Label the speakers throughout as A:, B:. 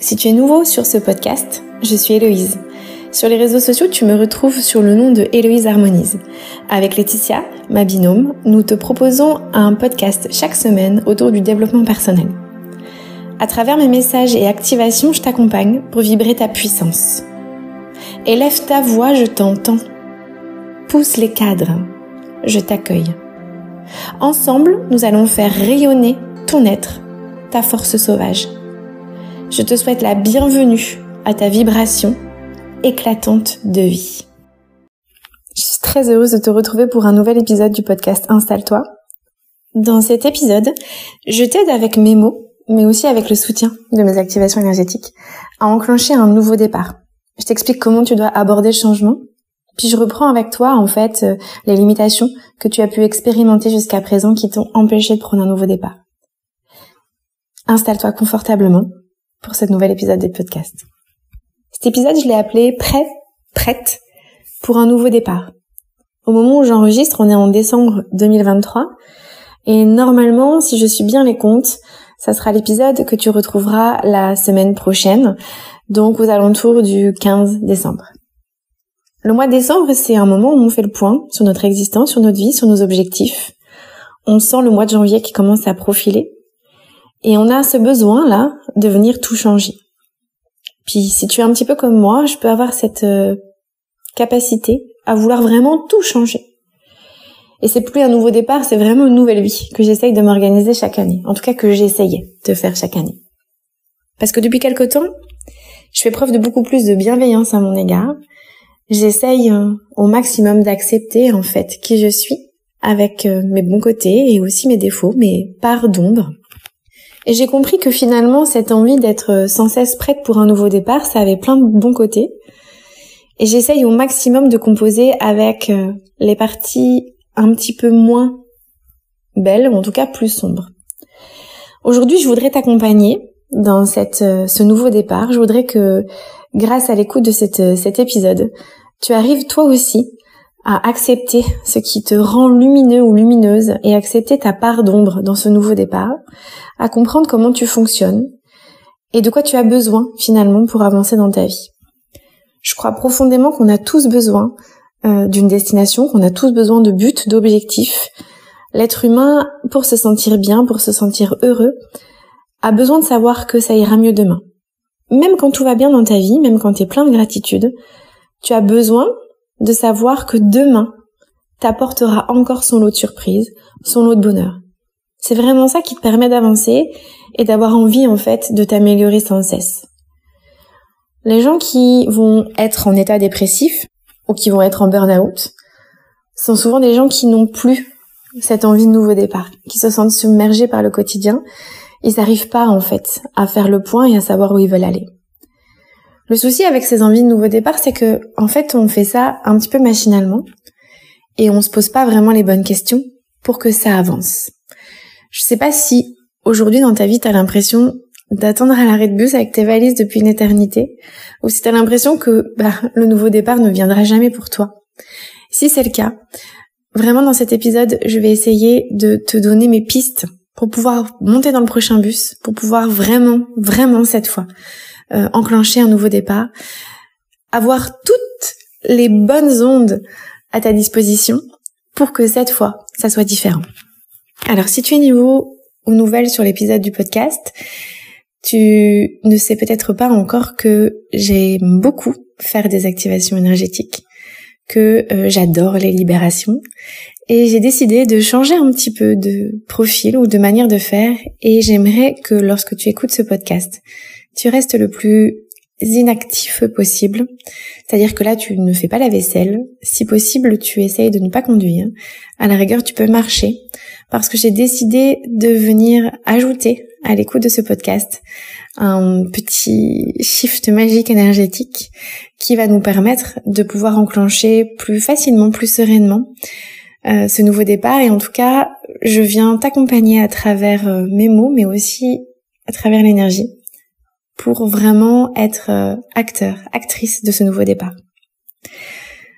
A: Si tu es nouveau sur ce podcast, je suis Héloïse. Sur les réseaux sociaux, tu me retrouves sur le nom de Héloïse Harmonise. Avec Laetitia, ma binôme, nous te proposons un podcast chaque semaine autour du développement personnel. À travers mes messages et activations, je t'accompagne pour vibrer ta puissance. Élève ta voix, je t'entends. Pousse les cadres, je t'accueille. Ensemble, nous allons faire rayonner ton être, ta force sauvage. Je te souhaite la bienvenue à ta vibration éclatante de vie. Je suis très heureuse de te retrouver pour un nouvel épisode du podcast Installe-toi. Dans cet épisode, je t'aide avec mes mots, mais aussi avec le soutien de mes activations énergétiques, à enclencher un nouveau départ. Je t'explique comment tu dois aborder le changement, puis je reprends avec toi en fait euh, les limitations que tu as pu expérimenter jusqu'à présent qui t'ont empêché de prendre un nouveau départ. Installe-toi confortablement pour ce nouvel épisode des podcasts. Cet épisode, je l'ai appelé Prêt, prête pour un nouveau départ. Au moment où j'enregistre, on est en décembre 2023 et normalement, si je suis bien les comptes, ça sera l'épisode que tu retrouveras la semaine prochaine, donc aux alentours du 15 décembre. Le mois de décembre, c'est un moment où on fait le point sur notre existence, sur notre vie, sur nos objectifs. On sent le mois de janvier qui commence à profiler et on a ce besoin-là de venir tout changer. Puis si tu es un petit peu comme moi, je peux avoir cette euh, capacité à vouloir vraiment tout changer. Et c'est plus un nouveau départ, c'est vraiment une nouvelle vie que j'essaye de m'organiser chaque année. En tout cas que j'essayais de faire chaque année. Parce que depuis quelque temps, je fais preuve de beaucoup plus de bienveillance à mon égard. J'essaye euh, au maximum d'accepter en fait qui je suis avec euh, mes bons côtés et aussi mes défauts, mes parts d'ombre et j'ai compris que finalement, cette envie d'être euh, sans cesse prête pour un nouveau départ, ça avait plein de bons côtés. Et j'essaye au maximum de composer avec euh, les parties un petit peu moins belles, ou en tout cas plus sombres. Aujourd'hui, je voudrais t'accompagner dans euh, ce nouveau départ. Je voudrais que, grâce à l'écoute de cet épisode, tu arrives toi aussi à accepter ce qui te rend lumineux ou lumineuse et accepter ta part d'ombre dans ce nouveau départ, à comprendre comment tu fonctionnes et de quoi tu as besoin finalement pour avancer dans ta vie. Je crois profondément qu'on a tous besoin euh, d'une destination, qu'on a tous besoin de buts, d'objectifs. L'être humain, pour se sentir bien, pour se sentir heureux, a besoin de savoir que ça ira mieux demain. Même quand tout va bien dans ta vie, même quand tu es plein de gratitude, tu as besoin de savoir que demain t'apportera encore son lot de surprises, son lot de bonheur. C'est vraiment ça qui te permet d'avancer et d'avoir envie en fait de t'améliorer sans cesse. Les gens qui vont être en état dépressif ou qui vont être en burn-out sont souvent des gens qui n'ont plus cette envie de nouveau départ, qui se sentent submergés par le quotidien. Ils n'arrivent pas en fait à faire le point et à savoir où ils veulent aller. Le souci avec ces envies de nouveau départ, c'est que, en fait, on fait ça un petit peu machinalement et on se pose pas vraiment les bonnes questions pour que ça avance. Je sais pas si aujourd'hui dans ta vie t'as l'impression d'attendre à l'arrêt de bus avec tes valises depuis une éternité ou si t'as l'impression que bah, le nouveau départ ne viendra jamais pour toi. Si c'est le cas, vraiment dans cet épisode, je vais essayer de te donner mes pistes pour pouvoir monter dans le prochain bus, pour pouvoir vraiment, vraiment cette fois euh, enclencher un nouveau départ, avoir toutes les bonnes ondes à ta disposition pour que cette fois, ça soit différent. Alors, si tu es nouveau ou nouvelle sur l'épisode du podcast, tu ne sais peut-être pas encore que j'aime beaucoup faire des activations énergétiques, que euh, j'adore les libérations et j'ai décidé de changer un petit peu de profil ou de manière de faire et j'aimerais que lorsque tu écoutes ce podcast, tu restes le plus inactif possible. C'est-à-dire que là, tu ne fais pas la vaisselle. Si possible, tu essayes de ne pas conduire. À la rigueur, tu peux marcher. Parce que j'ai décidé de venir ajouter à l'écoute de ce podcast un petit shift magique énergétique qui va nous permettre de pouvoir enclencher plus facilement, plus sereinement euh, ce nouveau départ. Et en tout cas, je viens t'accompagner à travers euh, mes mots, mais aussi à travers l'énergie pour vraiment être euh, acteur, actrice de ce nouveau départ.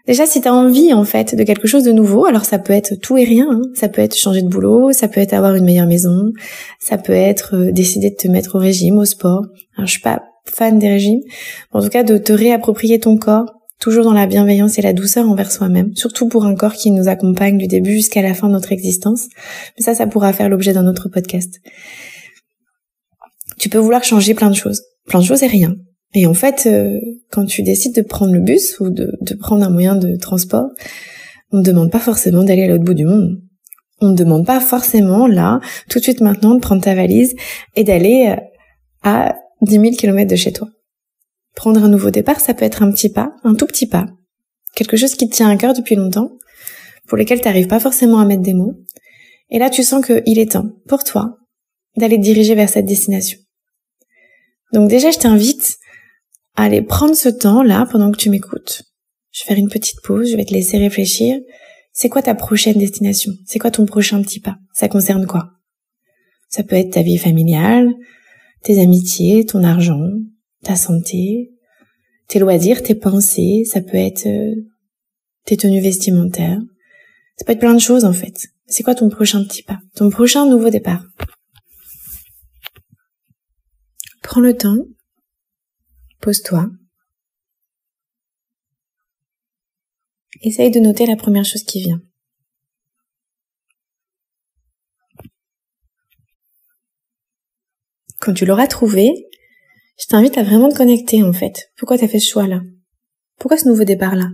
A: Déjà, si tu as envie en fait de quelque chose de nouveau, alors ça peut être tout et rien, hein. ça peut être changer de boulot, ça peut être avoir une meilleure maison, ça peut être décider de te mettre au régime, au sport. Alors je suis pas fan des régimes. En tout cas, de te réapproprier ton corps, toujours dans la bienveillance et la douceur envers soi-même, surtout pour un corps qui nous accompagne du début jusqu'à la fin de notre existence. Mais ça, ça pourra faire l'objet d'un autre podcast. Tu peux vouloir changer plein de choses, plein de choses et rien. Et en fait, euh, quand tu décides de prendre le bus ou de, de prendre un moyen de transport, on ne demande pas forcément d'aller à l'autre bout du monde. On ne demande pas forcément, là, tout de suite maintenant, de prendre ta valise et d'aller euh, à 10 000 kilomètres de chez toi. Prendre un nouveau départ, ça peut être un petit pas, un tout petit pas, quelque chose qui te tient à cœur depuis longtemps, pour lequel tu n'arrives pas forcément à mettre des mots. Et là, tu sens qu'il est temps, pour toi, d'aller te diriger vers cette destination. Donc déjà, je t'invite à aller prendre ce temps-là pendant que tu m'écoutes. Je vais faire une petite pause, je vais te laisser réfléchir. C'est quoi ta prochaine destination? C'est quoi ton prochain petit pas? Ça concerne quoi? Ça peut être ta vie familiale, tes amitiés, ton argent, ta santé, tes loisirs, tes pensées, ça peut être euh, tes tenues vestimentaires. Ça peut être plein de choses en fait. C'est quoi ton prochain petit pas? Ton prochain nouveau départ? Prends le temps, pose-toi, essaye de noter la première chose qui vient. Quand tu l'auras trouvé, je t'invite à vraiment te connecter en fait. Pourquoi t'as fait ce choix-là? Pourquoi ce nouveau départ-là?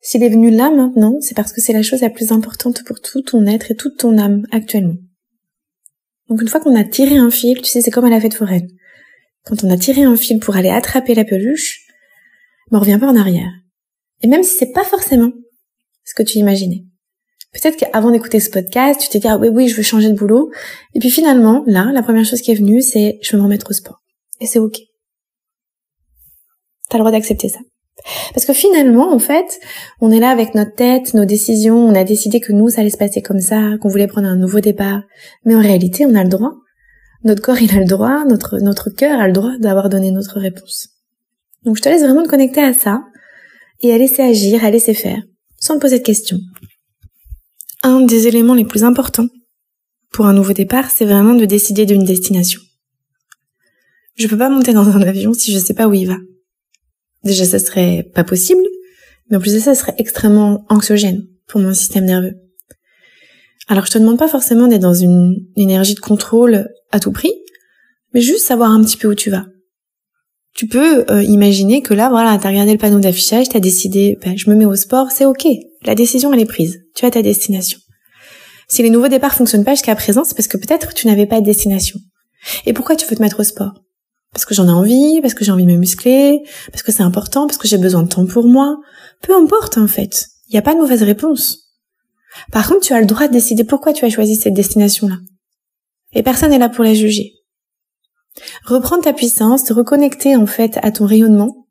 A: S'il est venu là maintenant, c'est parce que c'est la chose la plus importante pour tout ton être et toute ton âme actuellement. Donc une fois qu'on a tiré un fil, tu sais, c'est comme à la fête foraine. Quand on a tiré un fil pour aller attraper la peluche, ben on revient pas en arrière. Et même si c'est pas forcément ce que tu imaginais. Peut-être qu'avant d'écouter ce podcast, tu t'es dit, ah oui, oui, je veux changer de boulot. Et puis finalement, là, la première chose qui est venue, c'est, je veux me remettre au sport. Et c'est ok. T'as le droit d'accepter ça. Parce que finalement, en fait, on est là avec notre tête, nos décisions, on a décidé que nous, ça allait se passer comme ça, qu'on voulait prendre un nouveau départ. Mais en réalité, on a le droit. Notre corps, il a le droit, notre, notre cœur a le droit d'avoir donné notre réponse. Donc je te laisse vraiment te connecter à ça et à laisser agir, à laisser faire, sans te poser de questions un des éléments les plus importants pour un nouveau départ, c'est vraiment de décider d'une destination. Je peux pas monter dans un avion si je sais pas où il va. Déjà, ça serait pas possible, mais en plus de ça, ça serait extrêmement anxiogène pour mon système nerveux. Alors, je te demande pas forcément d'être dans une énergie de contrôle à tout prix, mais juste savoir un petit peu où tu vas. Tu peux euh, imaginer que là, voilà, t'as regardé le panneau d'affichage, t'as décidé, ben, je me mets au sport, c'est ok. La décision, elle est prise. Tu as ta destination. Si les nouveaux départs fonctionnent pas jusqu'à présent, c'est parce que peut-être tu n'avais pas de destination. Et pourquoi tu veux te mettre au sport? Parce que j'en ai envie, parce que j'ai envie de me muscler, parce que c'est important, parce que j'ai besoin de temps pour moi. Peu importe en fait. Il n'y a pas de mauvaise réponse. Par contre, tu as le droit de décider pourquoi tu as choisi cette destination-là. Et personne n'est là pour la juger. Reprendre ta puissance, te reconnecter en fait à ton rayonnement,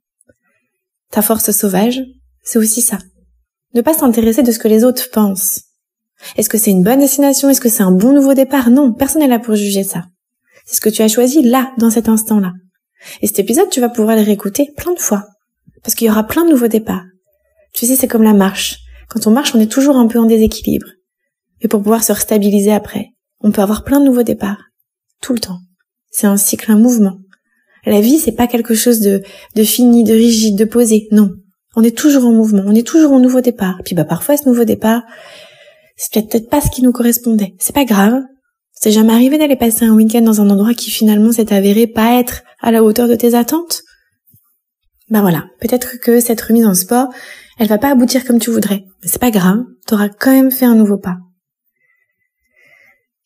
A: ta force sauvage, c'est aussi ça. Ne pas s'intéresser de ce que les autres pensent. Est-ce que c'est une bonne destination? Est-ce que c'est un bon nouveau départ? Non, personne n'est là pour juger ça. C'est ce que tu as choisi là, dans cet instant-là. Et cet épisode, tu vas pouvoir le réécouter plein de fois. Parce qu'il y aura plein de nouveaux départs. Tu sais, c'est comme la marche. Quand on marche, on est toujours un peu en déséquilibre. Et pour pouvoir se restabiliser après, on peut avoir plein de nouveaux départs. Tout le temps. C'est un cycle, un mouvement. La vie, c'est pas quelque chose de, de fini, de rigide, de posé. Non. On est toujours en mouvement, on est toujours en nouveau départ. Puis bah parfois ce nouveau départ, c'est peut-être pas ce qui nous correspondait. C'est pas grave. C'est jamais arrivé d'aller passer un week-end dans un endroit qui finalement s'est avéré pas être à la hauteur de tes attentes? Bah voilà, peut-être que cette remise en sport, elle va pas aboutir comme tu voudrais. Mais c'est pas grave, t'auras quand même fait un nouveau pas.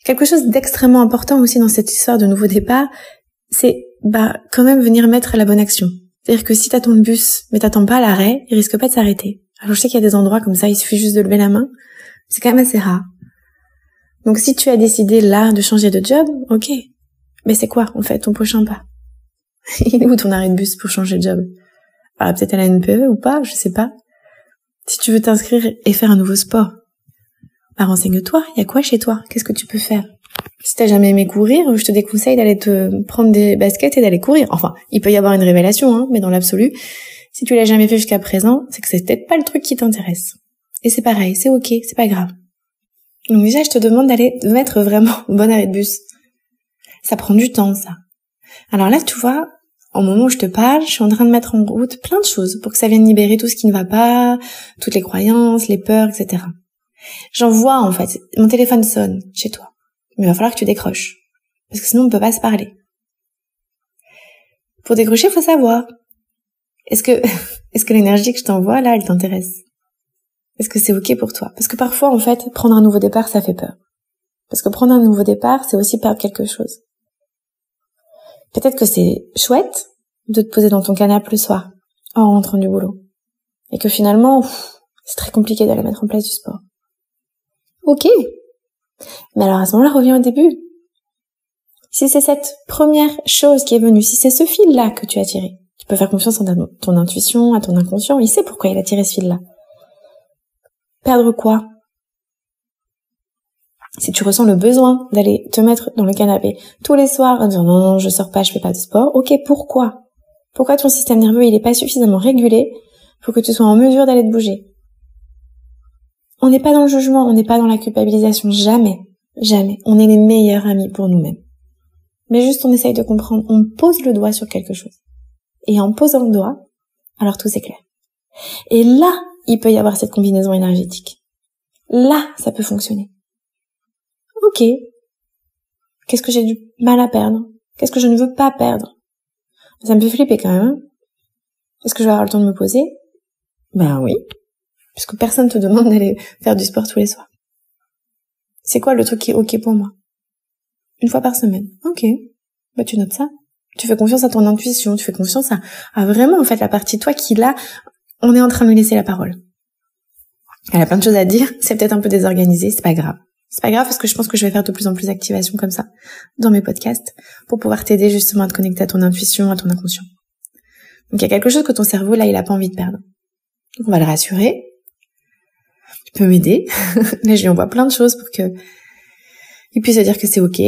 A: Quelque chose d'extrêmement important aussi dans cette histoire de nouveau départ, c'est bah quand même venir mettre la bonne action. C'est-à-dire que si t'attends le bus, mais t'attends pas l'arrêt, il risque pas de s'arrêter. Alors je sais qu'il y a des endroits comme ça, il suffit juste de lever la main. C'est quand même assez rare. Donc si tu as décidé là de changer de job, ok. Mais c'est quoi en fait ton prochain pas? Il est où ton arrêt de bus pour changer de job? Ah, Peut-être à la NPE ou pas, je sais pas. Si tu veux t'inscrire et faire un nouveau sport, bah renseigne-toi, il y a quoi chez toi? Qu'est-ce que tu peux faire? Si t'as jamais aimé courir, je te déconseille d'aller te prendre des baskets et d'aller courir. Enfin, il peut y avoir une révélation, hein, mais dans l'absolu, si tu l'as jamais fait jusqu'à présent, c'est que c'est peut-être pas le truc qui t'intéresse. Et c'est pareil, c'est ok, c'est pas grave. Donc déjà, je te demande d'aller mettre vraiment au bon arrêt de bus. Ça prend du temps, ça. Alors là, tu vois, au moment où je te parle, je suis en train de mettre en route plein de choses pour que ça vienne libérer tout ce qui ne va pas, toutes les croyances, les peurs, etc. J'en vois en fait, mon téléphone sonne chez toi, mais il va falloir que tu décroches, parce que sinon on ne peut pas se parler. Pour décrocher, il faut savoir. Est-ce que, est-ce que l'énergie que je t'envoie là, elle t'intéresse? Est-ce que c'est ok pour toi? Parce que parfois, en fait, prendre un nouveau départ, ça fait peur. Parce que prendre un nouveau départ, c'est aussi perdre quelque chose. Peut-être que c'est chouette de te poser dans ton canapé le soir, en rentrant du boulot. Et que finalement, c'est très compliqué d'aller mettre en place du sport. Ok. Mais alors à ce moment-là, reviens au début. Si c'est cette première chose qui est venue, si c'est ce fil-là que tu as tiré, tu peux faire confiance en ton intuition, à ton inconscient, il sait pourquoi il a tiré ce fil-là. Perdre quoi? Si tu ressens le besoin d'aller te mettre dans le canapé tous les soirs en disant non, non, je sors pas, je fais pas de sport, ok, pourquoi? Pourquoi ton système nerveux, il est pas suffisamment régulé pour que tu sois en mesure d'aller te bouger? On n'est pas dans le jugement, on n'est pas dans la culpabilisation, jamais, jamais. On est les meilleurs amis pour nous-mêmes. Mais juste on essaye de comprendre, on pose le doigt sur quelque chose. Et en posant le doigt, alors tout s'éclaire. Et là, il peut y avoir cette combinaison énergétique. Là, ça peut fonctionner ok, qu'est-ce que j'ai du mal à perdre? Qu'est-ce que je ne veux pas perdre? Ça me fait flipper quand même. Hein. Est-ce que je vais avoir le temps de me poser? Ben oui, puisque personne te demande d'aller faire du sport tous les soirs. C'est quoi le truc qui est ok pour moi? Une fois par semaine. Ok, bah tu notes ça. Tu fais confiance à ton intuition, tu fais confiance à, à vraiment en fait la partie de toi qui là, on est en train de lui laisser la parole. Elle a plein de choses à dire, c'est peut-être un peu désorganisé, c'est pas grave. C'est pas grave parce que je pense que je vais faire de plus en plus d'activations comme ça dans mes podcasts pour pouvoir t'aider justement à te connecter à ton intuition, à ton inconscient. Donc il y a quelque chose que ton cerveau là il a pas envie de perdre. Donc on va le rassurer. Tu peux m'aider. là je lui envoie plein de choses pour que il puisse se dire que c'est ok.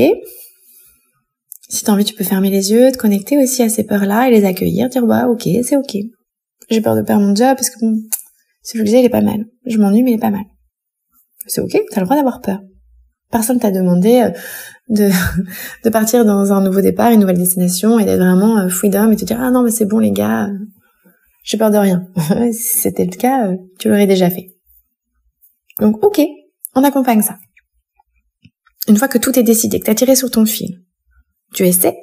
A: Si t'as envie, tu peux fermer les yeux, te connecter aussi à ces peurs-là et les accueillir, dire bah ok, c'est ok. J'ai peur de perdre mon job parce que bon, que j'ai il est pas mal. Je m'ennuie mais il est pas mal. C'est ok, t'as le droit d'avoir peur. Personne t'a demandé euh, de, de partir dans un nouveau départ, une nouvelle destination et d'être vraiment euh, freedom et te dire ah non mais c'est bon les gars, euh, j'ai peur de rien. si c'était le cas, tu l'aurais déjà fait. Donc ok, on accompagne ça. Une fois que tout est décidé, que tu as tiré sur ton fil, tu essaies,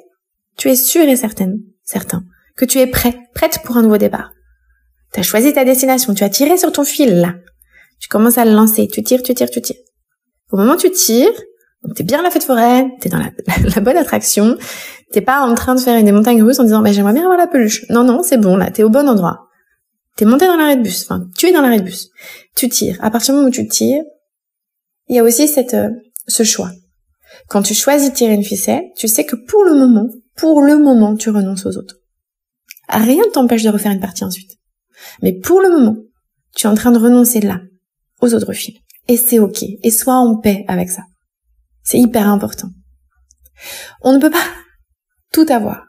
A: tu es sûr et certaine, certain, que tu es prêt, prête pour un nouveau départ. Tu as choisi ta destination, tu as tiré sur ton fil là. Tu commences à le lancer, tu tires, tu tires, tu tires. Au moment où tu tires, t'es bien à la fête forêt, t'es dans la, bonne attraction, t'es pas en train de faire des montagnes russes en disant, bah, j'aimerais bien avoir la peluche. Non, non, c'est bon, là, t'es au bon endroit. T'es monté dans l'arrêt de bus, enfin, tu es dans l'arrêt de bus. Tu tires. À partir du moment où tu tires, il y a aussi cette, euh, ce choix. Quand tu choisis de tirer une ficelle, tu sais que pour le moment, pour le moment, tu renonces aux autres. Rien ne t'empêche de refaire une partie ensuite. Mais pour le moment, tu es en train de renoncer là, aux autres fils. Et c'est ok. Et sois en paix avec ça. C'est hyper important. On ne peut pas tout avoir.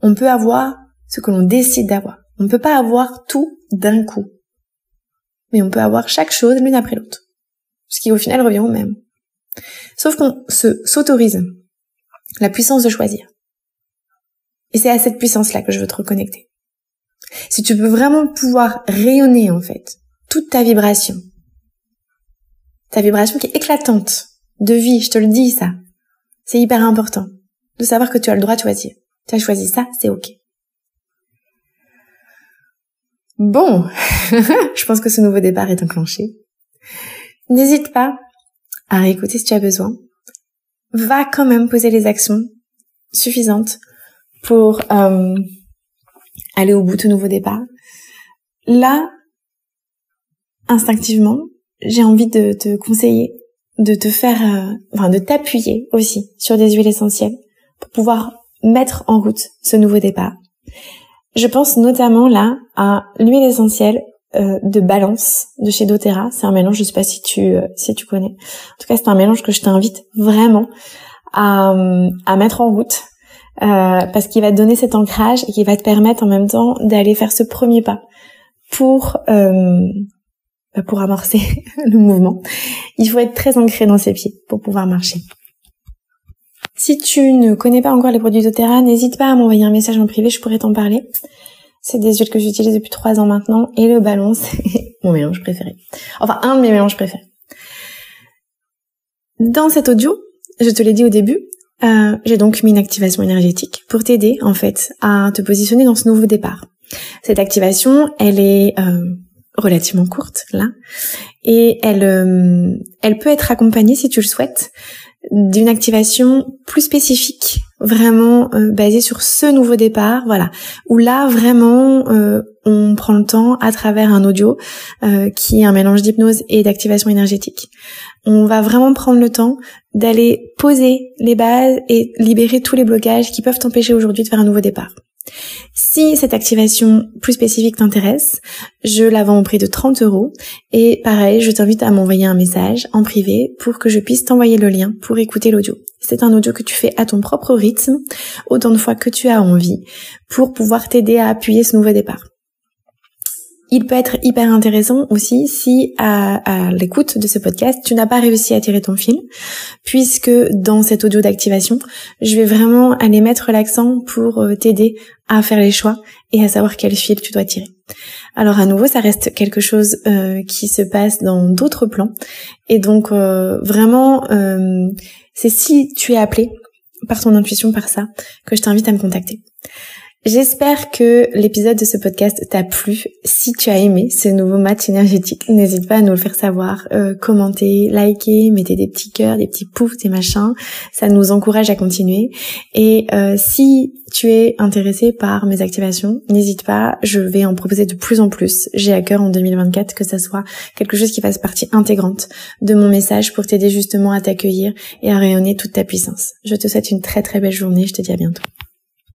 A: On peut avoir ce que l'on décide d'avoir. On ne peut pas avoir tout d'un coup. Mais on peut avoir chaque chose l'une après l'autre. Ce qui au final revient au même. Sauf qu'on se s'autorise la puissance de choisir. Et c'est à cette puissance-là que je veux te reconnecter. Si tu peux vraiment pouvoir rayonner en fait toute ta vibration, ta vibration qui est éclatante de vie, je te le dis ça. C'est hyper important de savoir que tu as le droit de choisir. Tu as choisi ça, c'est ok. Bon, je pense que ce nouveau départ est enclenché. N'hésite pas à réécouter si tu as besoin. Va quand même poser les actions suffisantes pour euh, aller au bout de nouveau départ. Là, instinctivement, j'ai envie de te conseiller de te faire, euh, enfin de t'appuyer aussi sur des huiles essentielles pour pouvoir mettre en route ce nouveau départ. Je pense notamment là à l'huile essentielle euh, de balance de chez doTERRA. C'est un mélange, je sais pas si tu euh, si tu connais. En tout cas, c'est un mélange que je t'invite vraiment à, à mettre en route parce qu'il va te donner cet ancrage et qui va te permettre en même temps d'aller faire ce premier pas pour bah, pour amorcer le mouvement, il faut être très ancré dans ses pieds pour pouvoir marcher. Si tu ne connais pas encore les produits doTERRA, n'hésite pas à m'envoyer un message en privé, je pourrais t'en parler. C'est des huiles que j'utilise depuis trois ans maintenant et le ballon, c'est mon mélange préféré. Enfin, un de mes mélanges préférés. Dans cet audio, je te l'ai dit au début, euh, j'ai donc mis une activation énergétique pour t'aider en fait à te positionner dans ce nouveau départ. Cette activation, elle est euh, relativement courte là, et elle, euh, elle peut être accompagnée si tu le souhaites d'une activation plus spécifique, vraiment euh, basée sur ce nouveau départ, voilà, où là vraiment euh, on prend le temps à travers un audio euh, qui est un mélange d'hypnose et d'activation énergétique. On va vraiment prendre le temps d'aller poser les bases et libérer tous les blocages qui peuvent t'empêcher aujourd'hui de faire un nouveau départ. Si cette activation plus spécifique t'intéresse, je la vends au prix de 30 euros. Et pareil, je t'invite à m'envoyer un message en privé pour que je puisse t'envoyer le lien pour écouter l'audio. C'est un audio que tu fais à ton propre rythme, autant de fois que tu as envie, pour pouvoir t'aider à appuyer ce nouveau départ. Il peut être hyper intéressant aussi si à, l'écoute de ce podcast, tu n'as pas réussi à tirer ton fil, puisque dans cet audio d'activation, je vais vraiment aller mettre l'accent pour euh, t'aider à faire les choix et à savoir quel fil tu dois tirer. Alors à nouveau, ça reste quelque chose euh, qui se passe dans d'autres plans, et donc euh, vraiment, c'est si tu es appelé par ton intuition, par ça, que je t'invite à me contacter. J'espère que l'épisode de ce podcast t'a plu. Si tu as aimé ce nouveau match énergétique, n'hésite pas à nous le faire savoir, euh, commenter, liker, mettez des petits cœurs, des petits poufs, des machins. Ça nous encourage à continuer. Et euh, si tu es intéressé par mes activations, n'hésite pas, je vais en proposer de plus en plus. J'ai à cœur en 2024 que ça soit quelque chose qui fasse partie intégrante de mon message pour t'aider justement à t'accueillir et à rayonner toute ta puissance. Je te souhaite une très très belle journée, je te dis à bientôt.